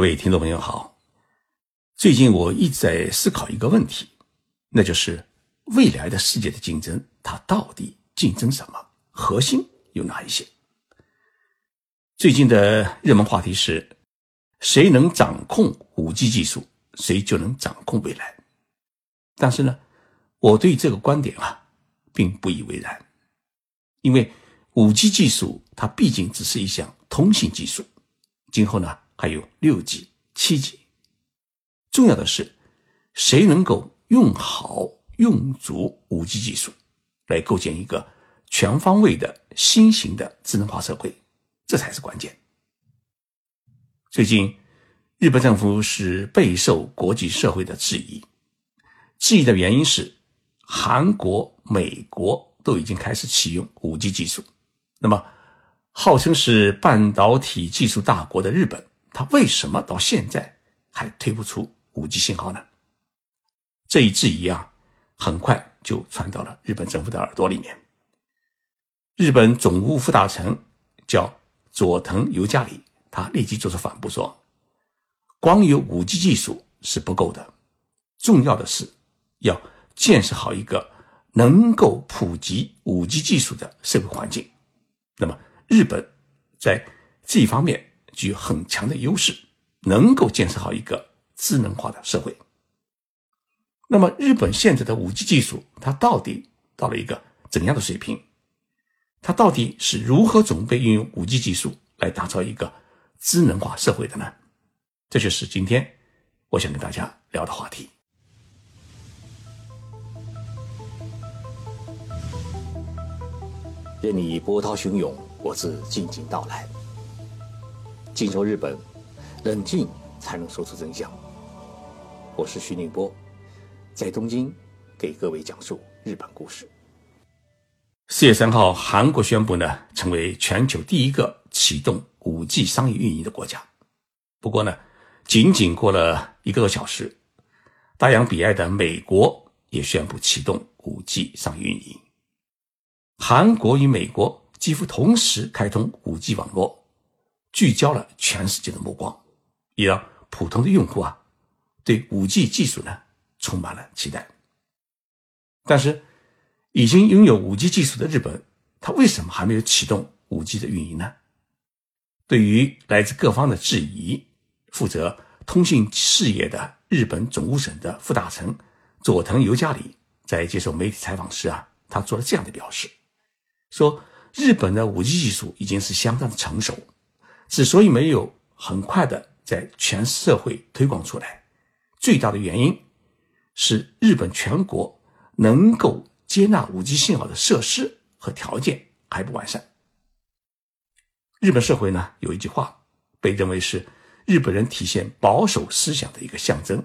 各位听众朋友好，最近我一直在思考一个问题，那就是未来的世界的竞争，它到底竞争什么？核心有哪一些？最近的热门话题是，谁能掌控五 G 技术，谁就能掌控未来。但是呢，我对这个观点啊，并不以为然，因为五 G 技术它毕竟只是一项通信技术，今后呢？还有六 G、七 G，重要的是，谁能够用好、用足五 G 技术，来构建一个全方位的新型的智能化社会，这才是关键。最近，日本政府是备受国际社会的质疑，质疑的原因是，韩国、美国都已经开始启用五 G 技术，那么，号称是半导体技术大国的日本。他为什么到现在还推不出五 G 信号呢？这一质疑啊，很快就传到了日本政府的耳朵里面。日本总务副大臣叫佐藤由加里，他立即做出反驳说：“光有五 G 技术是不够的，重要的是要建设好一个能够普及五 G 技术的社会环境。那么，日本在这一方面。”具有很强的优势，能够建设好一个智能化的社会。那么，日本现在的五 G 技术，它到底到了一个怎样的水平？它到底是如何准备运用五 G 技术来打造一个智能化社会的呢？这就是今天我想跟大家聊的话题。任你波涛汹涌，我自静静到来。进入日本，冷静才能说出真相。我是徐宁波，在东京给各位讲述日本故事。四月三号，韩国宣布呢，成为全球第一个启动五 G 商业运营的国家。不过呢，仅仅过了一个多小时，大洋彼岸的美国也宣布启动五 G 商业运营。韩国与美国几乎同时开通五 G 网络。聚焦了全世界的目光，也让普通的用户啊对五 G 技术呢充满了期待。但是，已经拥有五 G 技术的日本，它为什么还没有启动五 G 的运营呢？对于来自各方的质疑，负责通信事业的日本总务省的副大臣佐藤由加里在接受媒体采访时啊，他做了这样的表示：说日本的五 G 技术已经是相当的成熟。之所以没有很快的在全社会推广出来，最大的原因是日本全国能够接纳五 G 信号的设施和条件还不完善。日本社会呢有一句话被认为是日本人体现保守思想的一个象征，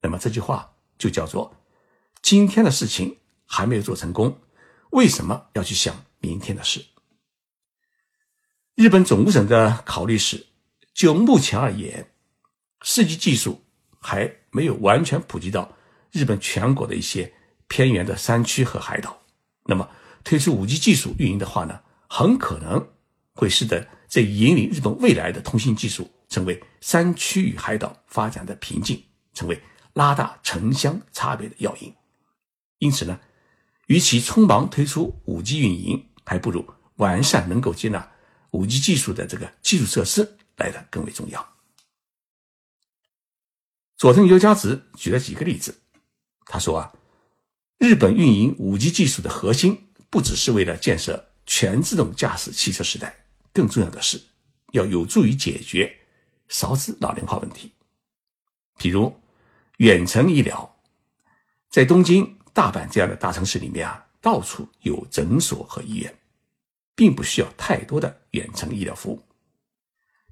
那么这句话就叫做“今天的事情还没有做成功，为什么要去想明天的事？”日本总务省的考虑是，就目前而言，四 G 技术还没有完全普及到日本全国的一些偏远的山区和海岛。那么，推出五 G 技术运营的话呢，很可能会使得这引领日本未来的通信技术成为山区与海岛发展的瓶颈，成为拉大城乡差别的要因。因此呢，与其匆忙推出五 G 运营，还不如完善能够接纳。五 G 技术的这个基础设施来的更为重要。佐藤由佳子举了几个例子，他说啊，日本运营五 G 技术的核心不只是为了建设全自动驾驶汽车时代，更重要的是要有助于解决少子老龄化问题。比如远程医疗，在东京、大阪这样的大城市里面啊，到处有诊所和医院。并不需要太多的远程医疗服务，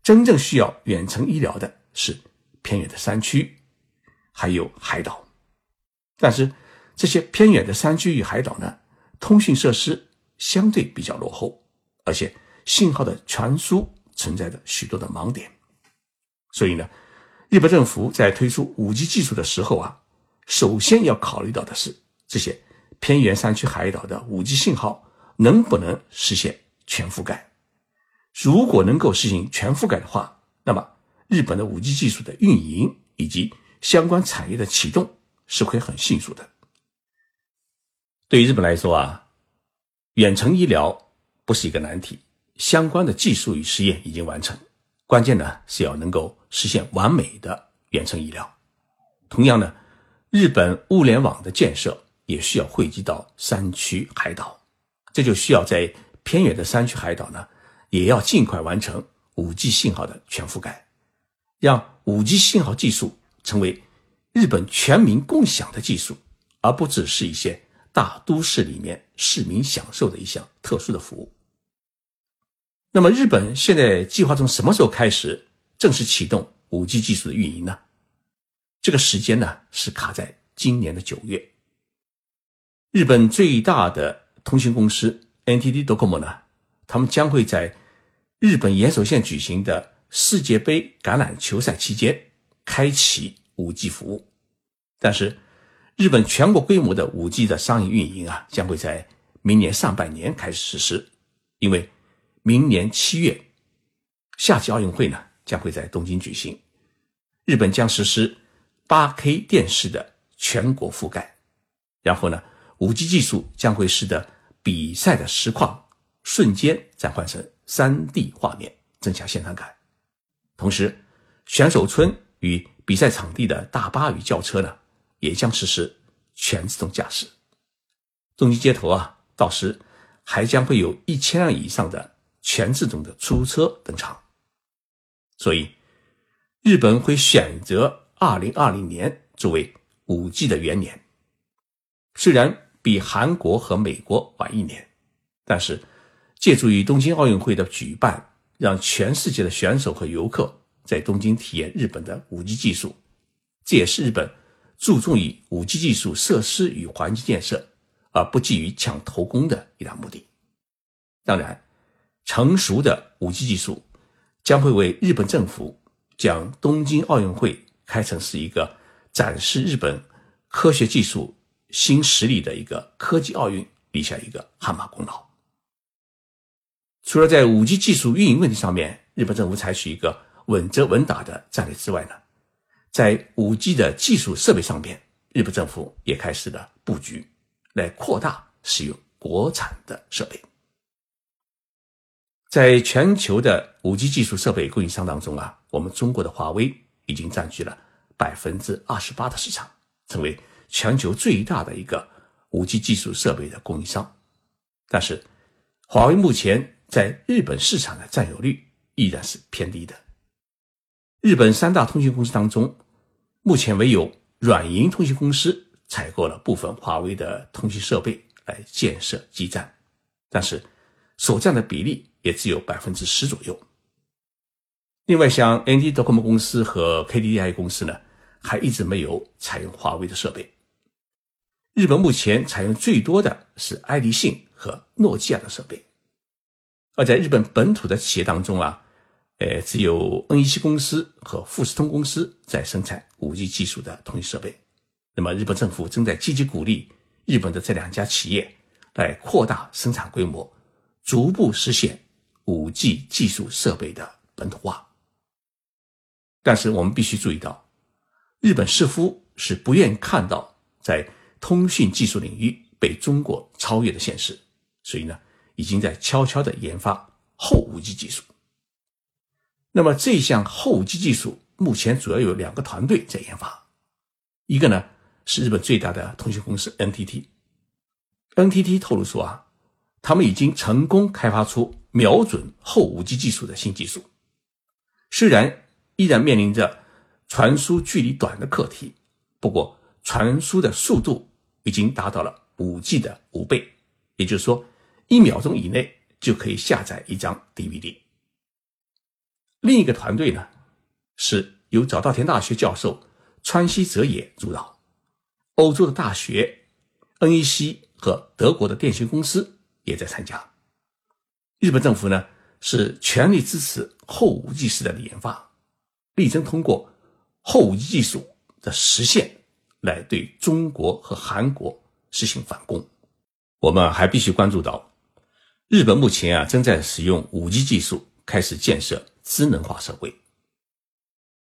真正需要远程医疗的是偏远的山区，还有海岛。但是这些偏远的山区与海岛呢，通讯设施相对比较落后，而且信号的传输存在着许多的盲点。所以呢，日本政府在推出五 G 技术的时候啊，首先要考虑到的是这些偏远山区、海岛的五 G 信号。能不能实现全覆盖？如果能够实行全覆盖的话，那么日本的五 G 技术的运营以及相关产业的启动是会很迅速的。对于日本来说啊，远程医疗不是一个难题，相关的技术与实验已经完成，关键呢是要能够实现完美的远程医疗。同样呢，日本物联网的建设也需要汇集到山区海岛，这就需要在偏远的山区海岛呢，也要尽快完成五 G 信号的全覆盖，让五 G 信号技术成为日本全民共享的技术，而不只是一些。大都市里面市民享受的一项特殊的服务。那么，日本现在计划从什么时候开始正式启动五 G 技术的运营呢？这个时间呢是卡在今年的九月。日本最大的通信公司 NTT Docomo 呢，他们将会在日本岩手县举行的世界杯橄榄球赛期间开启五 G 服务，但是。日本全国规模的五 G 的商业运营啊，将会在明年上半年开始实施，因为明年七月夏季奥运会呢将会在东京举行，日本将实施八 K 电视的全国覆盖，然后呢，五 G 技术将会使得比赛的实况瞬间转换成三 D 画面，增强现场感，同时选手村与比赛场地的大巴与轿车呢。也将实施全自动驾驶。东京街头啊，到时还将会有一千辆以上的全自动的出租车登场。所以，日本会选择二零二零年作为五 G 的元年。虽然比韩国和美国晚一年，但是借助于东京奥运会的举办，让全世界的选手和游客在东京体验日本的五 G 技术，这也是日本。注重于五 G 技术设施与环境建设，而不急于抢头功的一大目的。当然，成熟的五 G 技术将会为日本政府将东京奥运会开成是一个展示日本科学技术新实力的一个科技奥运立下一个汗马功劳。除了在五 G 技术运营问题上面，日本政府采取一个稳扎稳打的战略之外呢？在五 G 的技术设备上面，日本政府也开始了布局，来扩大使用国产的设备。在全球的五 G 技术设备供应商当中啊，我们中国的华为已经占据了百分之二十八的市场，成为全球最大的一个五 G 技术设备的供应商。但是，华为目前在日本市场的占有率依然是偏低的。日本三大通信公司当中，目前唯有软银通信公司采购了部分华为的通信设备来建设基站，但是所占的比例也只有百分之十左右。另外，像 NTT Docomo 公司和 KDDI 公司呢，还一直没有采用华为的设备。日本目前采用最多的是爱立信和诺基亚的设备，而在日本本土的企业当中啊。呃，只有 NEC 公司和富士通公司在生产 5G 技术的通信设备。那么，日本政府正在积极鼓励日本的这两家企业来扩大生产规模，逐步实现 5G 技术设备的本土化。但是，我们必须注意到，日本似乎是不愿看到在通讯技术领域被中国超越的现实，所以呢，已经在悄悄的研发后 5G 技术。那么这项后机技术目前主要有两个团队在研发，一个呢是日本最大的通讯公司 NTT，NTT 透露说啊，他们已经成功开发出瞄准后五 G 技术的新技术，虽然依然面临着传输距离短的课题，不过传输的速度已经达到了五 G 的五倍，也就是说一秒钟以内就可以下载一张 DVD。另一个团队呢，是由早稻田大学教授川西哲也主导，欧洲的大学、NEC 和德国的电信公司也在参加。日本政府呢是全力支持后五 G 时代的研发，力争通过后五 G 技术的实现来对中国和韩国实行反攻。我们还必须关注到，日本目前啊正在使用五 G 技术开始建设。智能化社会，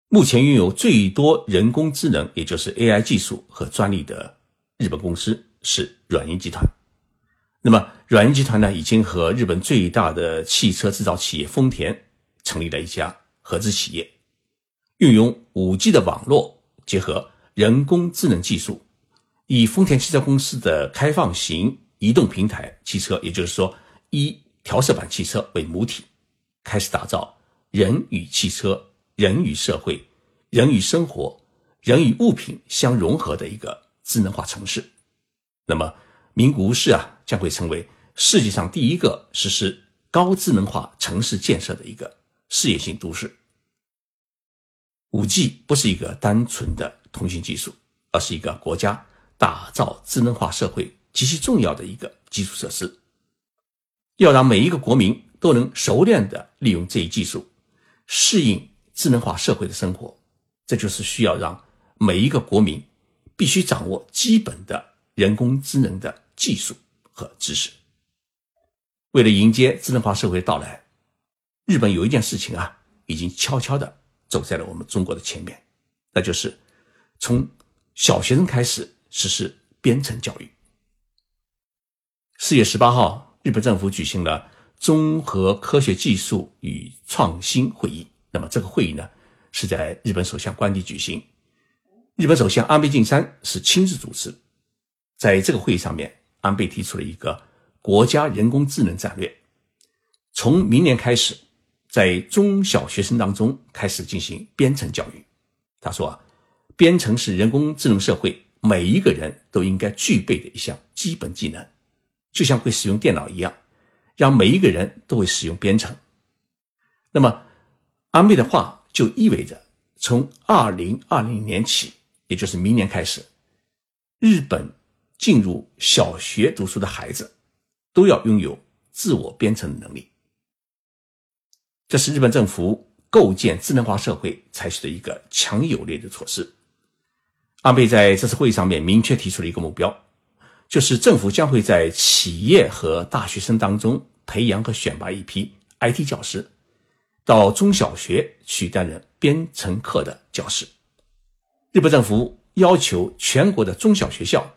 目前拥有最多人工智能，也就是 AI 技术和专利的日本公司是软银集团。那么，软银集团呢，已经和日本最大的汽车制造企业丰田成立了一家合资企业，运用 5G 的网络，结合人工智能技术，以丰田汽车公司的开放型移动平台汽车，也就是说一调色板汽车为母体，开始打造人与汽车、人与社会、人与生活、人与物品相融合的一个智能化城市。那么，名古屋市啊，将会成为世界上第一个实施高智能化城市建设的一个事业性都市。五 G 不是一个单纯的通信技术，而是一个国家打造智能化社会极其重要的一个基础设施。要让每一个国民都能熟练的利用这一技术，适应智能化社会的生活，这就是需要让每一个国民必须掌握基本的。人工智能的技术和知识，为了迎接智能化社会的到来，日本有一件事情啊，已经悄悄的走在了我们中国的前面，那就是从小学生开始实施编程教育。四月十八号，日本政府举行了综合科学技术与创新会议。那么这个会议呢，是在日本首相官邸举行，日本首相安倍晋三是亲自主持。在这个会议上面，安倍提出了一个国家人工智能战略，从明年开始，在中小学生当中开始进行编程教育。他说啊，编程是人工智能社会每一个人都应该具备的一项基本技能，就像会使用电脑一样，让每一个人都会使用编程。那么，安倍的话就意味着，从二零二零年起，也就是明年开始，日本。进入小学读书的孩子，都要拥有自我编程的能力。这是日本政府构建智能化社会采取的一个强有力的措施。安倍在这次会议上面明确提出了一个目标，就是政府将会在企业和大学生当中培养和选拔一批 IT 教师，到中小学去担任编程课的教师。日本政府要求全国的中小学校。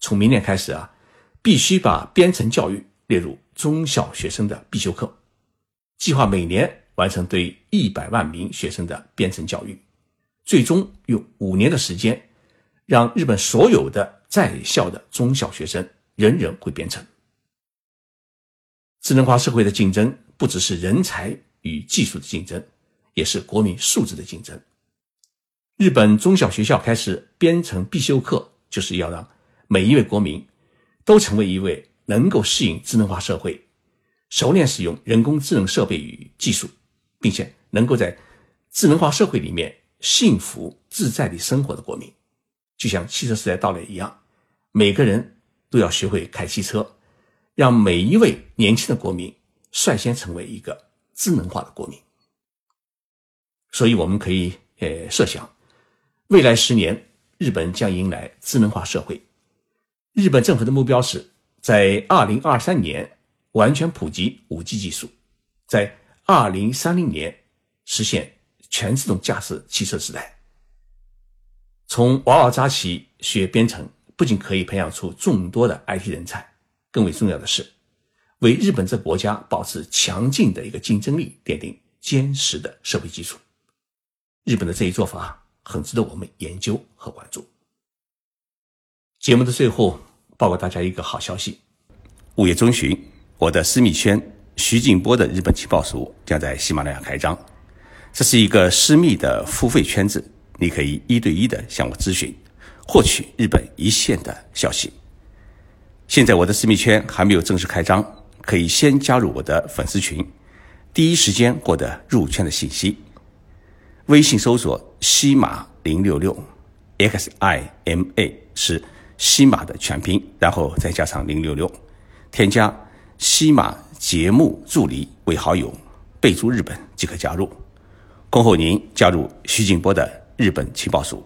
从明年开始啊，必须把编程教育列入中小学生的必修课。计划每年完成对一百万名学生的编程教育，最终用五年的时间，让日本所有的在校的中小学生人人会编程。智能化社会的竞争不只是人才与技术的竞争，也是国民素质的竞争。日本中小学校开始编程必修课，就是要让。每一位国民都成为一位能够适应智能化社会、熟练使用人工智能设备与技术，并且能够在智能化社会里面幸福自在地生活的国民。就像汽车时代到来一样，每个人都要学会开汽车，让每一位年轻的国民率先成为一个智能化的国民。所以，我们可以呃设想，未来十年，日本将迎来智能化社会。日本政府的目标是在二零二三年完全普及五 G 技术，在二零三零年实现全自动驾驶汽车时代。从娃娃扎起学编程，不仅可以培养出众多的 IT 人才，更为重要的是，为日本这国家保持强劲的一个竞争力奠定坚实的社会基础。日本的这一做法很值得我们研究和关注。节目的最后，报告大家一个好消息：五月中旬，我的私密圈徐静波的日本情报署将在喜马拉雅开张。这是一个私密的付费圈子，你可以一对一的向我咨询，获取日本一线的消息。现在我的私密圈还没有正式开张，可以先加入我的粉丝群，第一时间获得入圈的信息。微信搜索“西马零六六 ”，X I M A 是。西马的全拼，然后再加上零六六，添加西马节目助理为好友，备注日本即可加入。恭候您加入徐静波的日本情报署。